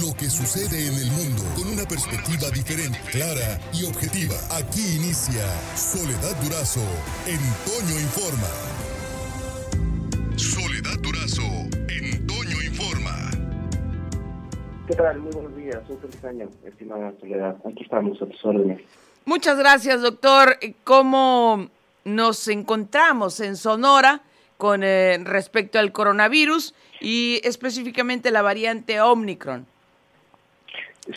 lo que sucede en el mundo con una perspectiva diferente, clara y objetiva. Aquí inicia Soledad Durazo en Toño Informa. Soledad Durazo en Toño Informa. ¿Qué tal? Muy buenos días. Un feliz año, estimada Soledad. Aquí estamos a tus órdenes. Muchas gracias, doctor. ¿Cómo nos encontramos en Sonora con eh, respecto al coronavirus y específicamente la variante Omicron?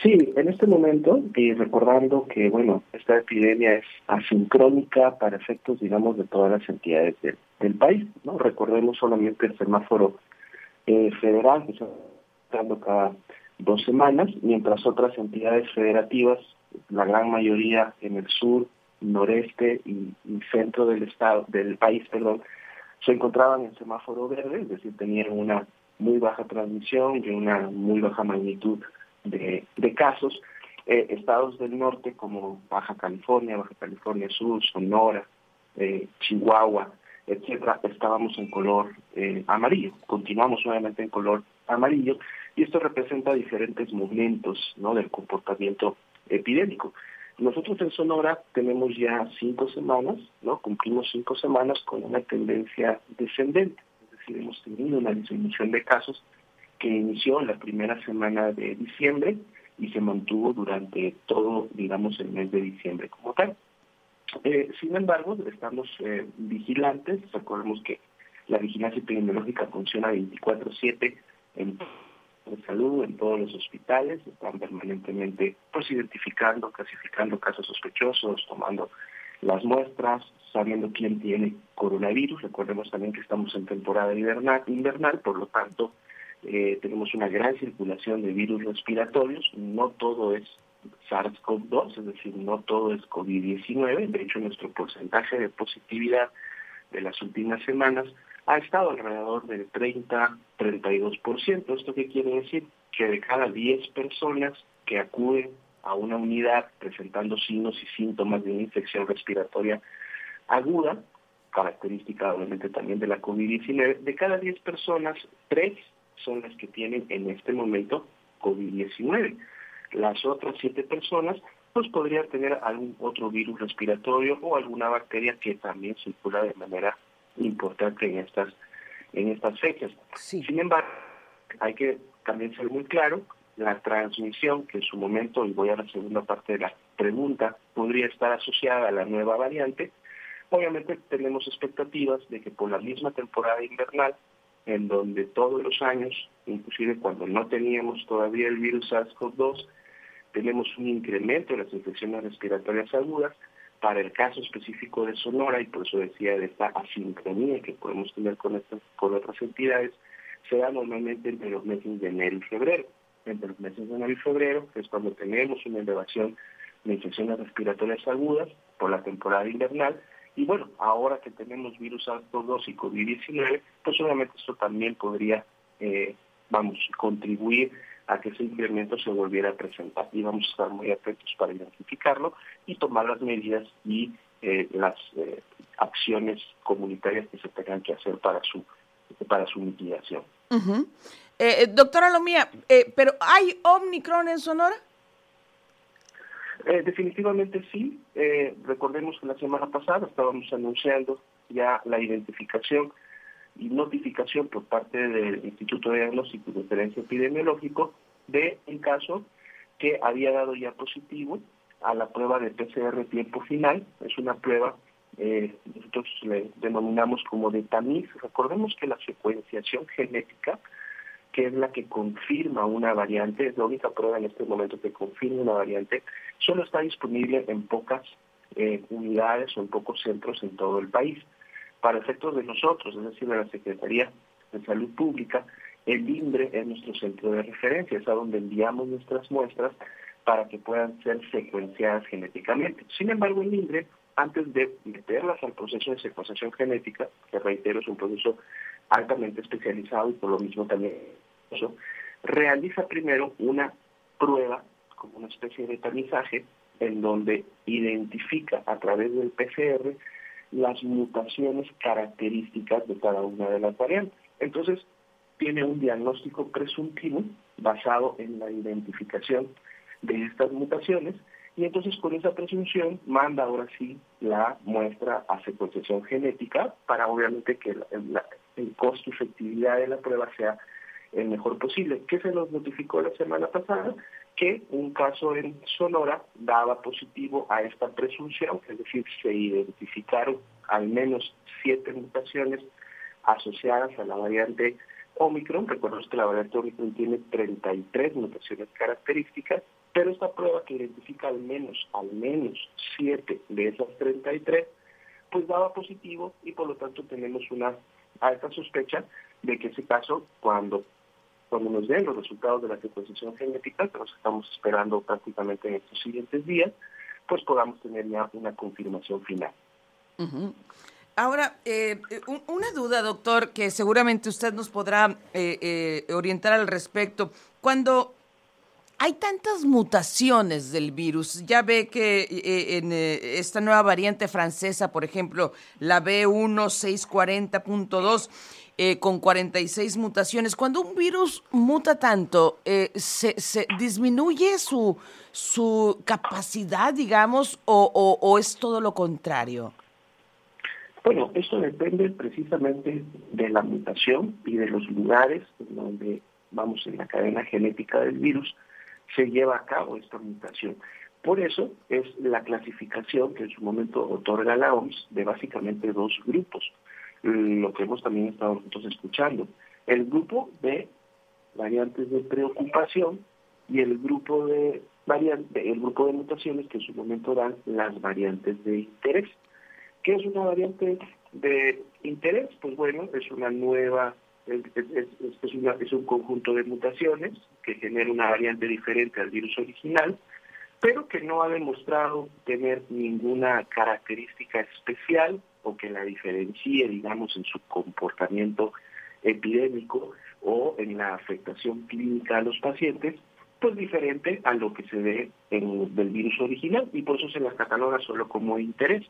Sí, en este momento, y recordando que, bueno, esta epidemia es asincrónica para efectos, digamos, de todas las entidades del, país, ¿no? Recordemos solamente el semáforo eh, federal, que está dando cada dos semanas, mientras otras entidades federativas, la gran mayoría en el sur, noreste y, centro del estado, del país, perdón, se encontraban en semáforo verde, es decir, tenían una muy baja transmisión y una muy baja magnitud de, casos. Eh, estados del norte como Baja California, Baja California Sur, Sonora, eh, Chihuahua, etcétera, estábamos en color eh, amarillo. Continuamos nuevamente en color amarillo y esto representa diferentes momentos ¿no? del comportamiento epidémico. Nosotros en Sonora tenemos ya cinco semanas, ¿no? Cumplimos cinco semanas con una tendencia descendente, es decir, hemos tenido una disminución de casos que inició en la primera semana de diciembre y se mantuvo durante todo, digamos, el mes de diciembre como tal. Eh, sin embargo, estamos eh, vigilantes, recordemos que la vigilancia epidemiológica funciona 24/7 en salud, en todos los hospitales, están permanentemente pues identificando, clasificando casos sospechosos, tomando las muestras, sabiendo quién tiene coronavirus. Recordemos también que estamos en temporada invernal, invernal por lo tanto eh, tenemos una gran circulación de virus respiratorios, no todo es SARS-CoV-2, es decir, no todo es COVID-19, de hecho nuestro porcentaje de positividad de las últimas semanas ha estado alrededor del 30-32%. ¿Esto qué quiere decir? Que de cada 10 personas que acuden a una unidad presentando signos y síntomas de una infección respiratoria aguda, característica obviamente también de la COVID-19, de cada 10 personas, 3 son las que tienen en este momento COVID-19. Las otras 7 personas pues podrían tener algún otro virus respiratorio o alguna bacteria que también circula de manera importante en estas en estas fechas. Sin embargo, hay que también ser muy claro, la transmisión que en su momento, y voy a la segunda parte de la pregunta, podría estar asociada a la nueva variante, obviamente tenemos expectativas de que por la misma temporada invernal, en donde todos los años, inclusive cuando no teníamos todavía el virus SARS-CoV-2, tenemos un incremento de las infecciones respiratorias agudas, para el caso específico de Sonora, y por eso decía de esta asincronía que podemos tener con, estas, con otras entidades, se da normalmente entre los meses de enero y febrero. Entre los meses de enero y febrero es cuando tenemos una elevación de infecciones respiratorias agudas por la temporada invernal, y bueno, ahora que tenemos virus SARS-CoV-2 y COVID-19, pues obviamente esto también podría, eh, vamos, contribuir a que ese incremento se volviera a presentar. Y vamos a estar muy atentos para identificarlo y tomar las medidas y eh, las eh, acciones comunitarias que se tengan que hacer para su para su mitigación. Eh, doctora Lomía, ¿pero hay Omicron en Sonora? Definitivamente sí. recordemos que la semana pasada estábamos anunciando ya la identificación y notificación por parte del Instituto de Diagnóstico y Referencia Epidemiológico de un caso que había dado ya positivo a la prueba de PCR tiempo final. Es una prueba, eh, nosotros le denominamos como de tamiz. Recordemos que la secuenciación genética, que es la que confirma una variante, es la única prueba en este momento que confirma una variante, solo está disponible en pocas eh, unidades o en pocos centros en todo el país para efectos de nosotros, es decir, de la Secretaría de Salud Pública, el INDRE es nuestro centro de referencia, es a donde enviamos nuestras muestras para que puedan ser secuenciadas genéticamente. Sin embargo, el INDRE, antes de meterlas al proceso de secuenciación genética, que reitero es un proceso altamente especializado y por lo mismo también realiza primero una prueba, como una especie de tamizaje, en donde identifica a través del PCR las mutaciones características de cada una de las variantes. Entonces, tiene un diagnóstico presuntivo basado en la identificación de estas mutaciones y entonces con esa presunción manda ahora sí la muestra a secuenciación genética para obviamente que el costo efectividad de la prueba sea el mejor posible. ¿Qué se nos notificó la semana pasada? Que un caso en Sonora daba positivo a esta presunción, es decir, se identificaron al menos siete mutaciones asociadas a la variante Omicron. Recordemos que la variante Omicron tiene 33 mutaciones características pero esta prueba que identifica al menos, al menos 7 de esas 33, pues daba positivo y por lo tanto tenemos una alta sospecha de que ese caso, cuando, cuando nos den los resultados de la secuenciación genética, que nos estamos esperando prácticamente en estos siguientes días, pues podamos tener ya una confirmación final. Ahora, eh, una duda, doctor, que seguramente usted nos podrá eh, eh, orientar al respecto. Cuando hay tantas mutaciones del virus. Ya ve que eh, en eh, esta nueva variante francesa, por ejemplo, la B1640.2, eh, con 46 mutaciones. Cuando un virus muta tanto, se, disminuye su, su capacidad, digamos, o, o es todo lo contrario? Bueno, esto depende precisamente de la mutación y de los lugares donde vamos en la cadena genética del virus se lleva a cabo esta mutación. Por eso es la clasificación que en su momento otorga la OMS de básicamente dos grupos, lo que hemos también estado nosotros escuchando. El grupo de variantes de preocupación y el grupo de variante, el grupo de mutaciones que en su momento dan las variantes de interés. ¿Qué es una variante de interés? Pues bueno, es una nueva es, es, un conjunto de mutaciones que genera una variante diferente al virus original, pero que no ha demostrado tener ninguna característica especial o que la diferencie, digamos, en su comportamiento epidémico o en la afectación clínica a los pacientes, pues diferente a lo que se ve en del virus original y por eso se las cataloga solo como interés.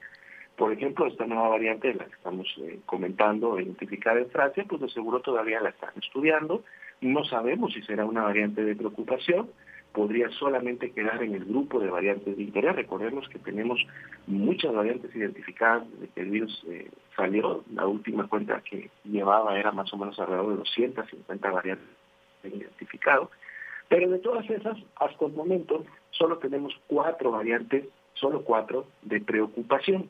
Por ejemplo, esta nueva variante de la que estamos eh, comentando, identificada en Francia, pues de seguro todavía la están estudiando. No sabemos si será una variante de preocupación, podría solamente quedar en el grupo de variantes de interés. Recordemos que tenemos muchas variantes identificadas desde que el virus eh, salió. La última cuenta que llevaba era más o menos alrededor de 250 variantes identificadas. Pero de todas esas, hasta el momento, solo tenemos cuatro variantes, solo cuatro de preocupación.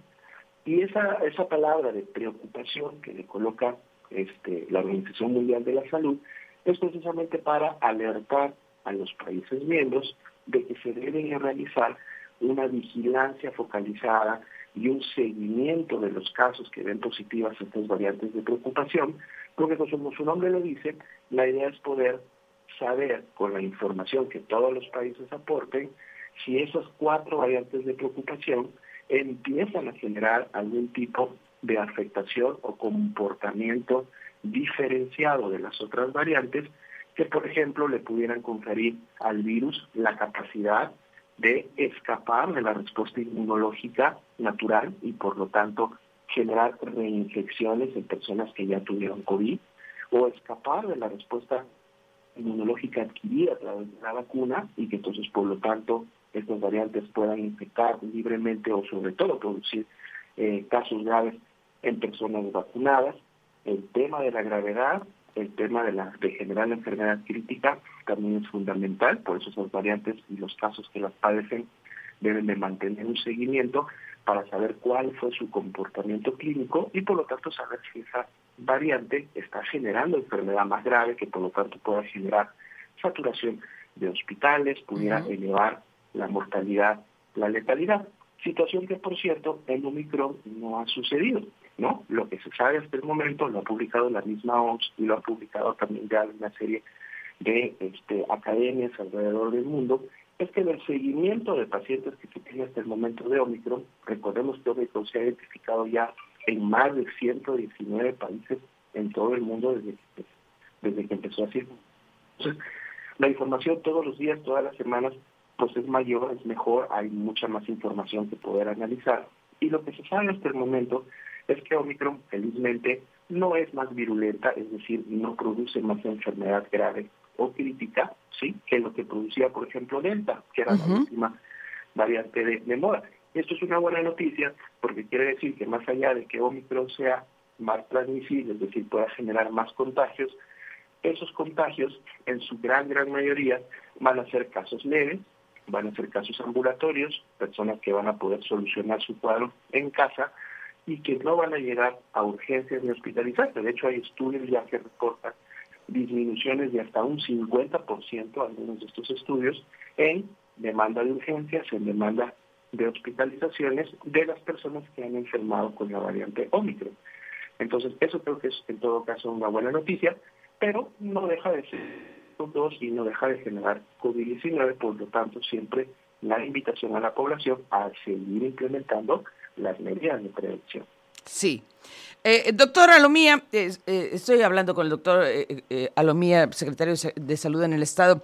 Y esa, esa palabra de preocupación que le coloca este, la Organización Mundial de la Salud es precisamente para alertar a los países miembros de que se debe realizar una vigilancia focalizada y un seguimiento de los casos que ven positivas estas variantes de preocupación, porque como su nombre lo dice, la idea es poder saber con la información que todos los países aporten si esas cuatro variantes de preocupación empiezan a generar algún tipo de afectación o comportamiento diferenciado de las otras variantes que, por ejemplo, le pudieran conferir al virus la capacidad de escapar de la respuesta inmunológica natural y, por lo tanto, generar reinfecciones en personas que ya tuvieron COVID o escapar de la respuesta inmunológica adquirida a través de la vacuna y que entonces, por lo tanto, estas variantes puedan infectar libremente o sobre todo producir eh, casos graves en personas vacunadas. El tema de la gravedad, el tema de, la, de generar la enfermedad crítica también es fundamental, por eso esas variantes y los casos que las padecen deben de mantener un seguimiento para saber cuál fue su comportamiento clínico y por lo tanto saber si esa variante está generando enfermedad más grave que por lo tanto pueda generar saturación de hospitales, pudiera elevar la mortalidad, la letalidad. Situación que, por cierto, en Omicron no ha sucedido, ¿no? Lo que se sabe hasta el momento lo ha publicado la misma OMS y lo ha publicado también ya una serie de este, academias alrededor del mundo, es que en el seguimiento de pacientes que se tiene hasta el momento de Omicron, recordemos que Omicron se ha identificado ya en más de 119 países en todo el mundo desde desde que empezó a circular. Entonces, la información todos los días, todas las semanas, pues es mayor, es mejor, hay mucha más información que poder analizar. Y lo que se sabe hasta el momento es que Omicron, felizmente, no es más virulenta, es decir, no produce más enfermedad grave o crítica, ¿sí? Que lo que producía, por ejemplo, Delta, que era la última variante de, de moda. Esto es una buena noticia porque quiere decir que más allá de que Omicron sea más transmisible, es decir, pueda generar más contagios, esos contagios en su gran, gran mayoría van a ser casos leves, van a ser casos ambulatorios, personas que van a poder solucionar su cuadro en casa y que no van a llegar a urgencias ni hospitalizarse. De hecho, hay estudios ya que reportan disminuciones de hasta un 50%, algunos de estos estudios, en demanda de urgencias, en demanda de hospitalizaciones de las personas que han enfermado con la variante Omicron. Entonces, eso creo que es en todo caso una buena noticia, pero no deja de ser dos y no deja de generar COVID-19, por lo tanto, siempre la invitación a la población a seguir implementando las medidas de prevención. Sí. Eh, doctor Alomía, eh, estoy hablando con el doctor eh, Alomía, secretario de Salud en el Estado.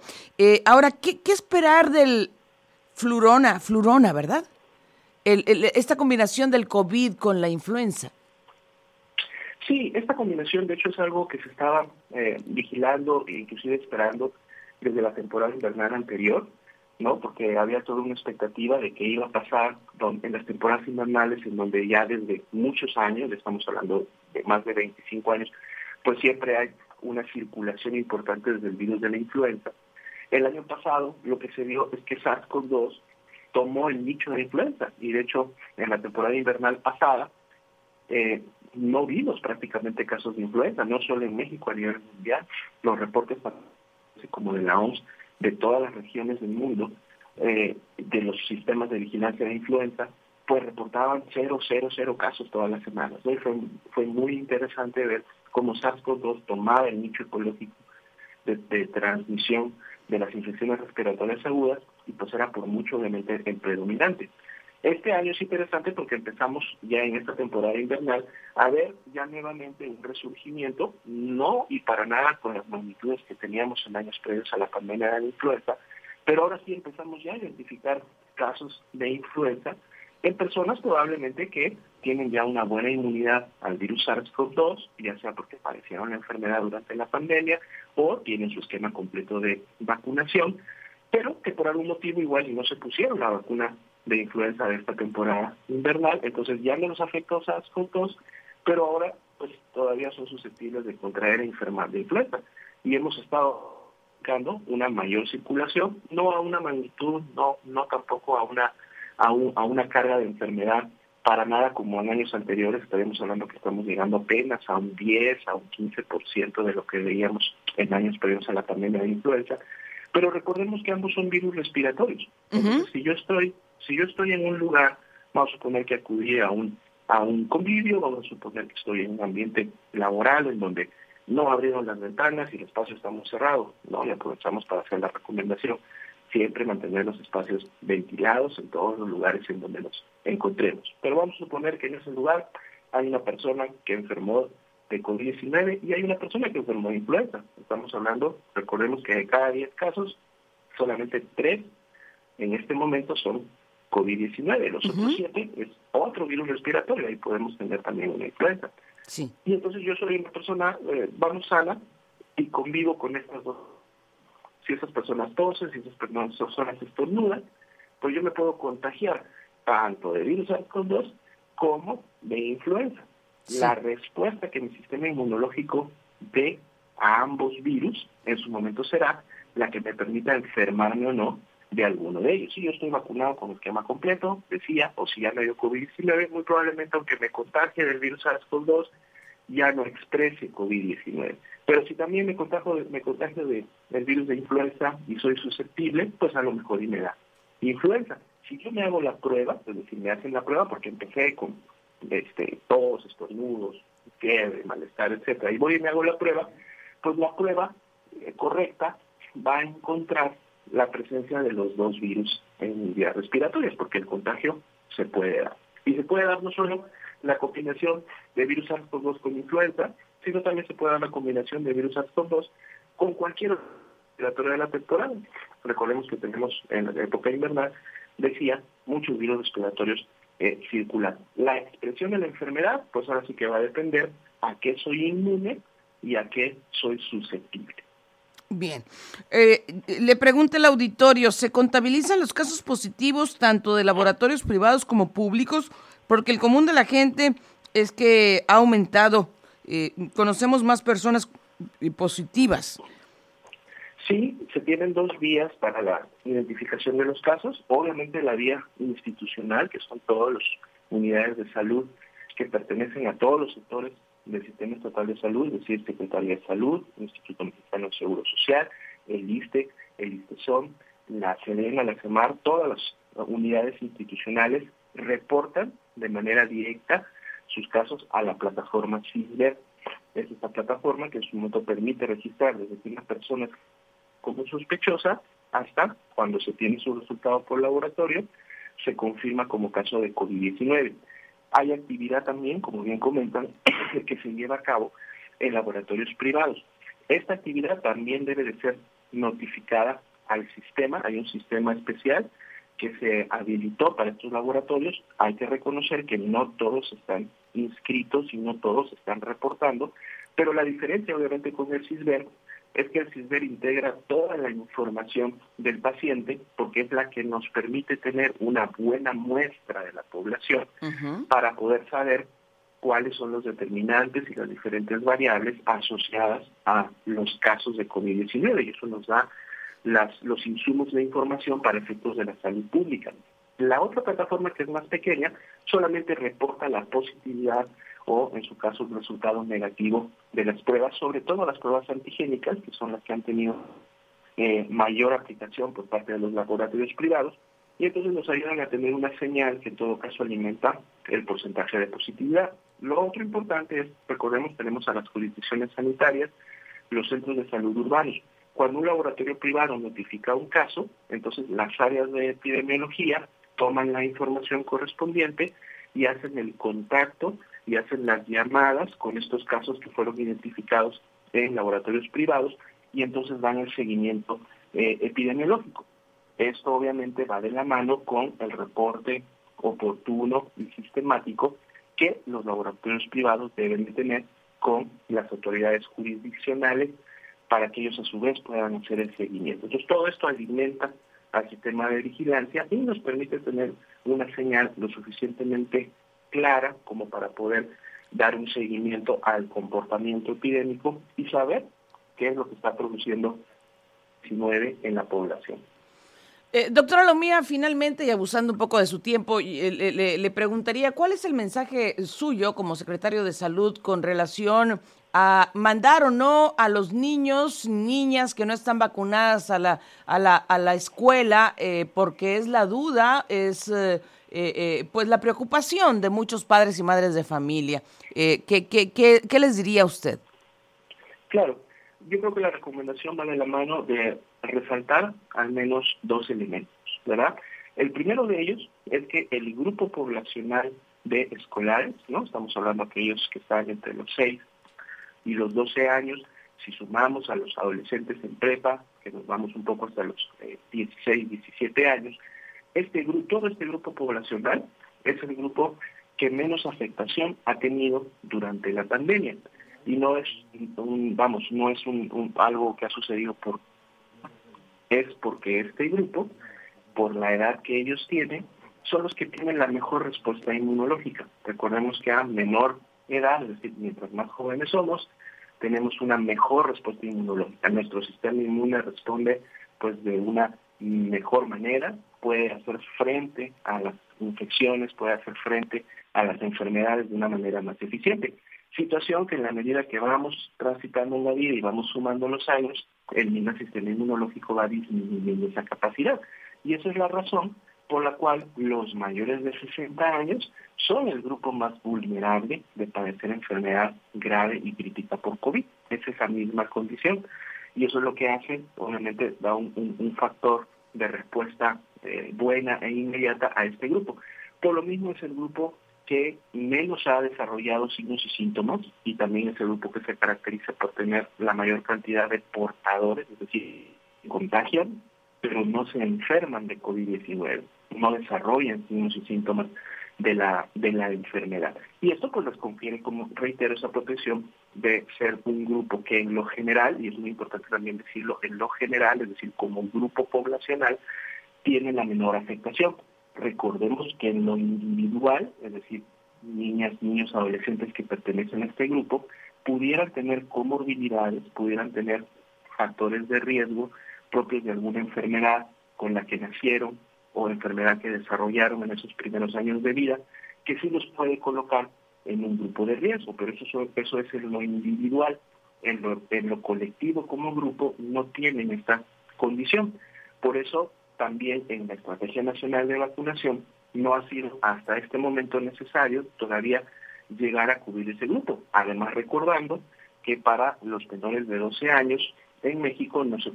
ahora, ¿qué, ¿qué, esperar del flurona, flurona, verdad? El, esta combinación del COVID con la influenza. Sí, esta combinación de hecho es algo que se estaba vigilando e inclusive esperando desde la temporada invernal anterior. ¿no? Porque había toda una expectativa de que iba a pasar en las temporadas invernales, en donde ya desde muchos años, estamos hablando de más de 25 años, pues siempre hay una circulación importante desde el virus de la influenza. El año pasado lo que se vio es que SARS-CoV-2 tomó el nicho de la influenza y de hecho en la temporada invernal pasada eh, no vimos prácticamente casos de influenza, no solo en México a nivel mundial, los reportes como de la OMS de todas las regiones del mundo, eh, de los sistemas de vigilancia de influenza, pues reportaban cero, cero, cero casos todas las semanas. Fue, fue muy interesante ver cómo SARS-CoV-2 tomaba el nicho ecológico de, transmisión de las infecciones respiratorias agudas y pues era por mucho obviamente el predominante. Este año es interesante porque empezamos ya en esta temporada invernal a ver ya nuevamente un resurgimiento, no y para nada con las magnitudes que teníamos en años previos a la pandemia de la influenza, pero ahora sí empezamos ya a identificar casos de influenza en personas probablemente que tienen ya una buena inmunidad al virus SARS-CoV-2, ya sea porque padecieron la enfermedad durante la pandemia o tienen su esquema completo de vacunación, pero que por algún motivo igual no se pusieron la vacuna de influenza de esta temporada invernal, entonces ya no los afectó SARS-CoV-2, pero ahora pues todavía son susceptibles de contraer e enfermar de influenza. Y hemos estado buscando una mayor circulación, no a una magnitud, no, no tampoco a una, a, a una carga de enfermedad para nada como en años anteriores, estaríamos hablando que estamos llegando apenas a un 10, a un 15% de lo que veíamos en años previos a la pandemia de influenza, pero recordemos que ambos son virus respiratorios. Entonces, si yo estoy si yo estoy en un lugar, vamos a suponer que acudí a un, a un convivio, vamos a suponer que estoy en un ambiente laboral en donde no abrieron las ventanas y el espacio está muy cerrado, ¿no? Y aprovechamos para hacer la recomendación, siempre mantener los espacios ventilados en todos los lugares en donde nos encontremos. Pero vamos a suponer que en ese lugar hay una persona que enfermó de COVID-19 y hay una persona que enfermó de influenza. Estamos hablando, recordemos que de cada 10 casos, solamente 3 en este momento son COVID-19. Los otros siete es otro virus respiratorio, ahí podemos tener también una influenza. Sí. Y entonces yo soy una persona, eh, vamos sana, y convivo con estas dos. Si esas personas tosen, si esas personas estornudan, pues yo me puedo contagiar tanto de virus SARS-CoV-2 como de influenza. La respuesta que mi sistema inmunológico dé a ambos virus en su momento será la que me permita enfermarme o no de alguno de ellos. Si yo estoy vacunado con esquema completo, decía, o si ya me dio COVID-19, muy probablemente aunque me contagie del virus SARS-CoV-2, ya no exprese COVID-19. Pero si también me contagio, me contagio de, del virus de influenza y soy susceptible, pues a lo mejor y me da influenza. Si yo me hago la prueba, es decir, me hacen la prueba porque empecé con este, tos, estornudos, fiebre, malestar, etcétera, y voy y me hago la prueba, pues la prueba eh, correcta va a encontrar la presencia de los dos virus en vías respiratorias, porque el contagio se puede dar. Y se puede dar no solo la combinación de virus SARS-CoV-2 con influenza, sino también se puede dar la combinación de virus SARS-CoV-2 con cualquier respiratorio de la temporada. Recordemos que tenemos en la época invernal, decía, muchos virus respiratorios eh, circulan. La expresión de la enfermedad, pues ahora sí que va a depender a qué soy inmune y a qué soy susceptible. Bien. Eh, le pregunta el auditorio, ¿se contabilizan los casos positivos tanto de laboratorios privados como públicos? Porque el común de la gente es que ha aumentado. Eh, conocemos más personas positivas. Sí, se tienen dos vías para la identificación de los casos. Obviamente la vía institucional, que son todas las unidades de salud que pertenecen a todos los sectores del Sistema Estatal de Salud, es decir, Secretaría de Salud, Instituto Mexicano de Seguro Social, el ISTE, el ISTESON, la CEDENA, la CEMAR, todas las unidades institucionales reportan de manera directa sus casos a la plataforma CISBER. Es esta plataforma que en su momento permite registrar desde que una persona como sospechosa hasta cuando se tiene su resultado por laboratorio, se confirma como caso de COVID-19 hay actividad también, como bien comentan, que se lleva a cabo en laboratorios privados. Esta actividad también debe de ser notificada al sistema, hay un sistema especial que se habilitó para estos laboratorios, hay que reconocer que no todos están inscritos y no todos están reportando, pero la diferencia obviamente con el CISBER es que el CISBER integra toda la información del paciente porque es la que nos permite tener una buena muestra de la población para poder saber cuáles son los determinantes y las diferentes variables asociadas a los casos de COVID-19 y eso nos da las, los insumos de información para efectos de la salud pública. La otra plataforma que es más pequeña solamente reporta la positividad o en su caso un resultado negativo de las pruebas, sobre todo las pruebas antigénicas, que son las que han tenido eh, mayor aplicación por parte de los laboratorios privados, y entonces nos ayudan a tener una señal que en todo caso alimenta el porcentaje de positividad. Lo otro importante es, recordemos, tenemos a las jurisdicciones sanitarias, los centros de salud urbanos. Cuando un laboratorio privado notifica un caso, entonces las áreas de epidemiología toman la información correspondiente y hacen el contacto y hacen las llamadas con estos casos que fueron identificados en laboratorios privados y entonces dan el seguimiento eh, epidemiológico. Esto obviamente va de la mano con el reporte oportuno y sistemático que los laboratorios privados deben de tener con las autoridades jurisdiccionales para que ellos a su vez puedan hacer el seguimiento. Entonces todo esto alimenta al sistema de vigilancia y nos permite tener una señal lo suficientemente clara como para poder dar un seguimiento al comportamiento epidémico y saber qué es lo que está produciendo 19 en la población. Eh, doctora Lomía, finalmente, y abusando un poco de su tiempo, eh, le, preguntaría cuál es el mensaje suyo como secretario de Salud con relación a mandar o no a los niños, niñas que no están vacunadas a la, a la, a la escuela, eh, porque es la duda, es eh, eh, pues la preocupación de muchos padres y madres de familia. Eh, ¿qué, qué, qué, les diría usted? Claro, yo creo que la recomendación va de la mano de resaltar al menos dos elementos, ¿verdad? El primero de ellos es que el grupo poblacional de escolares, ¿no? Estamos hablando de aquellos que están entre los 6 y los 12 años, si sumamos a los adolescentes en prepa, que nos vamos un poco hasta los 16, 17 años, este grupo, todo este grupo poblacional es el grupo que menos afectación ha tenido durante la pandemia y no es un, vamos, no es un, algo que ha sucedido por es porque este grupo, por la edad que ellos tienen, son los que tienen la mejor respuesta inmunológica. Recordemos que a menor edad, es decir, mientras más jóvenes somos, tenemos una mejor respuesta inmunológica. Nuestro sistema inmune responde pues de una mejor manera, puede hacer frente a las infecciones, puede hacer frente a las enfermedades de una manera más eficiente. Situación que en la medida que vamos transitando en la vida y vamos sumando los años, el mismo sistema inmunológico va disminuyendo esa capacidad. Y esa es la razón por la cual los mayores de 60 años son el grupo más vulnerable de padecer enfermedad grave y crítica por COVID. Es esa misma condición. Y eso es lo que hace, obviamente, da un factor de respuesta eh, buena e inmediata a este grupo. Por lo mismo es el grupo que menos ha desarrollado signos y síntomas y también es el grupo que se caracteriza por tener la mayor cantidad de portadores, es decir, contagian, pero no se enferman de COVID-19, no desarrollan signos y síntomas de la, de la enfermedad. Y esto pues les confiere, como reitero, esa protección de ser un grupo que en lo general, y es muy importante también decirlo, en lo general, es decir, como grupo poblacional, tiene la menor afectación. Recordemos que en lo individual, es decir, niñas, niños, adolescentes que pertenecen a este grupo, pudieran tener comorbilidades, pudieran tener factores de riesgo propios de alguna enfermedad con la que nacieron o enfermedad que desarrollaron en esos primeros años de vida, que sí los puede colocar en un grupo de riesgo, pero eso, eso es en lo individual, en lo, en lo colectivo como grupo no tienen esta condición. Por eso también en la Estrategia Nacional de Vacunación no ha sido hasta este momento necesario todavía llegar a cubrir ese grupo. Además recordando que para los menores de 12 años en México no se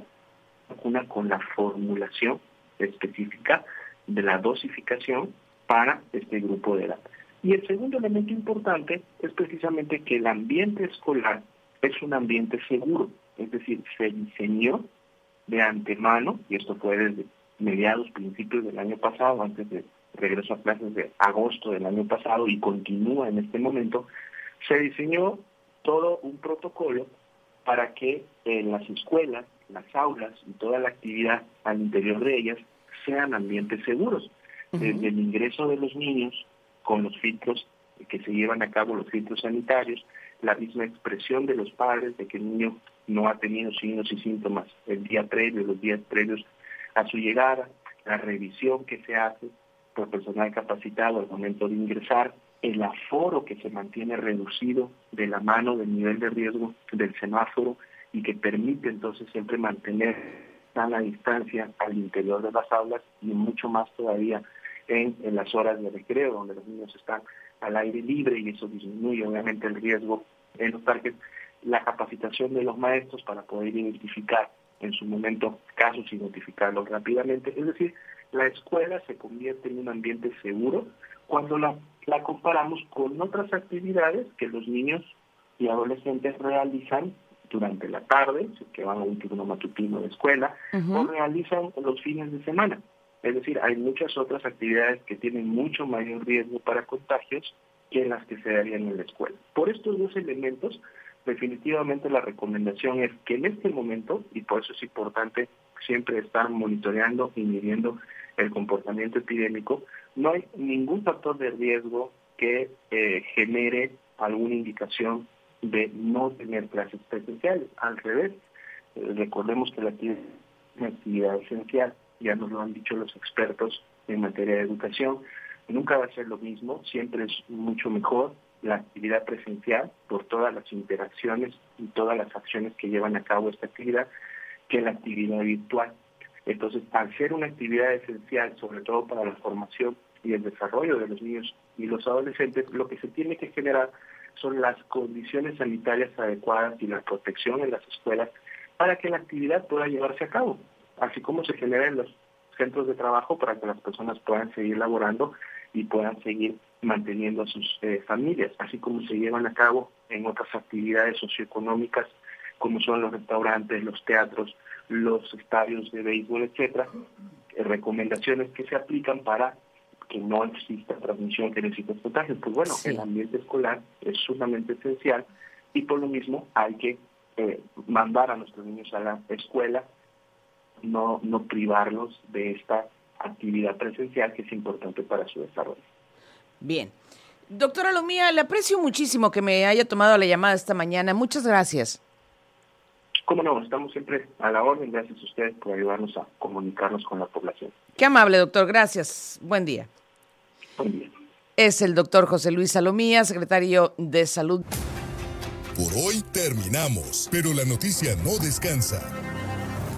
vacuna con la formulación específica de la dosificación para este grupo de edad. Y el segundo elemento importante es precisamente que el ambiente escolar es un ambiente seguro, es decir, se diseñó de antemano, y esto fue desde mediados, principios del año pasado, antes de regreso a clases de agosto del año pasado y continúa en este momento, se diseñó todo un protocolo para que en las escuelas, las aulas y toda la actividad al interior de ellas sean ambientes seguros. Desde el ingreso de los niños con los filtros que se llevan a cabo, los filtros sanitarios, la misma expresión de los padres de que el niño no ha tenido signos y síntomas el día previo, los días previos a su llegada, la revisión que se hace por personal capacitado al momento de ingresar, el aforo que se mantiene reducido de la mano del nivel de riesgo del semáforo y que permite entonces siempre mantener la distancia al interior de las aulas y mucho más todavía en, en, las horas de recreo, donde los niños están al aire libre y eso disminuye obviamente el riesgo en los parques, la capacitación de los maestros para poder identificar en su momento casos y notificarlos rápidamente. Es decir, la escuela se convierte en un ambiente seguro cuando la, la comparamos con otras actividades que los niños y adolescentes realizan durante la tarde, que van a un turno matutino de escuela, o realizan los fines de semana. Es decir, hay muchas otras actividades que tienen mucho mayor riesgo para contagios que las que se darían en la escuela. Por estos dos elementos, definitivamente la recomendación es que en este momento, y por eso es importante siempre estar monitoreando y midiendo el comportamiento epidémico, no hay ningún factor de riesgo que eh, genere alguna indicación de no tener clases presenciales. Al revés, eh, recordemos que la actividad es una actividad esencial, ya nos lo han dicho los expertos en materia de educación, nunca va a ser lo mismo, siempre es mucho mejor la actividad presencial por todas las interacciones y todas las acciones que llevan a cabo esta actividad que la actividad virtual. Entonces, al ser una actividad esencial, sobre todo para la formación y el desarrollo de los niños y los adolescentes, lo que se tiene que generar son las condiciones sanitarias adecuadas y la protección en las escuelas para que la actividad pueda llevarse a cabo, así como se genera en los centros de trabajo para que las personas puedan seguir laborando y puedan seguir manteniendo a sus eh, familias, así como se llevan a cabo en otras actividades socioeconómicas como son los restaurantes, los teatros, los estadios de béisbol, etcétera, eh, recomendaciones que se aplican para que no exista transmisión que necesita contagios. Pues bueno, el ambiente escolar es sumamente esencial y por lo mismo hay que eh, mandar a nuestros niños a la escuela, no, no privarlos de esta actividad presencial que es importante para su desarrollo. Bien. Doctora Lomía, le aprecio muchísimo que me haya tomado la llamada esta mañana. Muchas gracias. Cómo no, estamos siempre a la orden. Gracias a ustedes por ayudarnos a comunicarnos con la población. Qué amable, doctor. Gracias. Buen día. Buen día. Es el doctor José Luis Salomía, secretario de Salud. Por hoy terminamos, pero la noticia no descansa.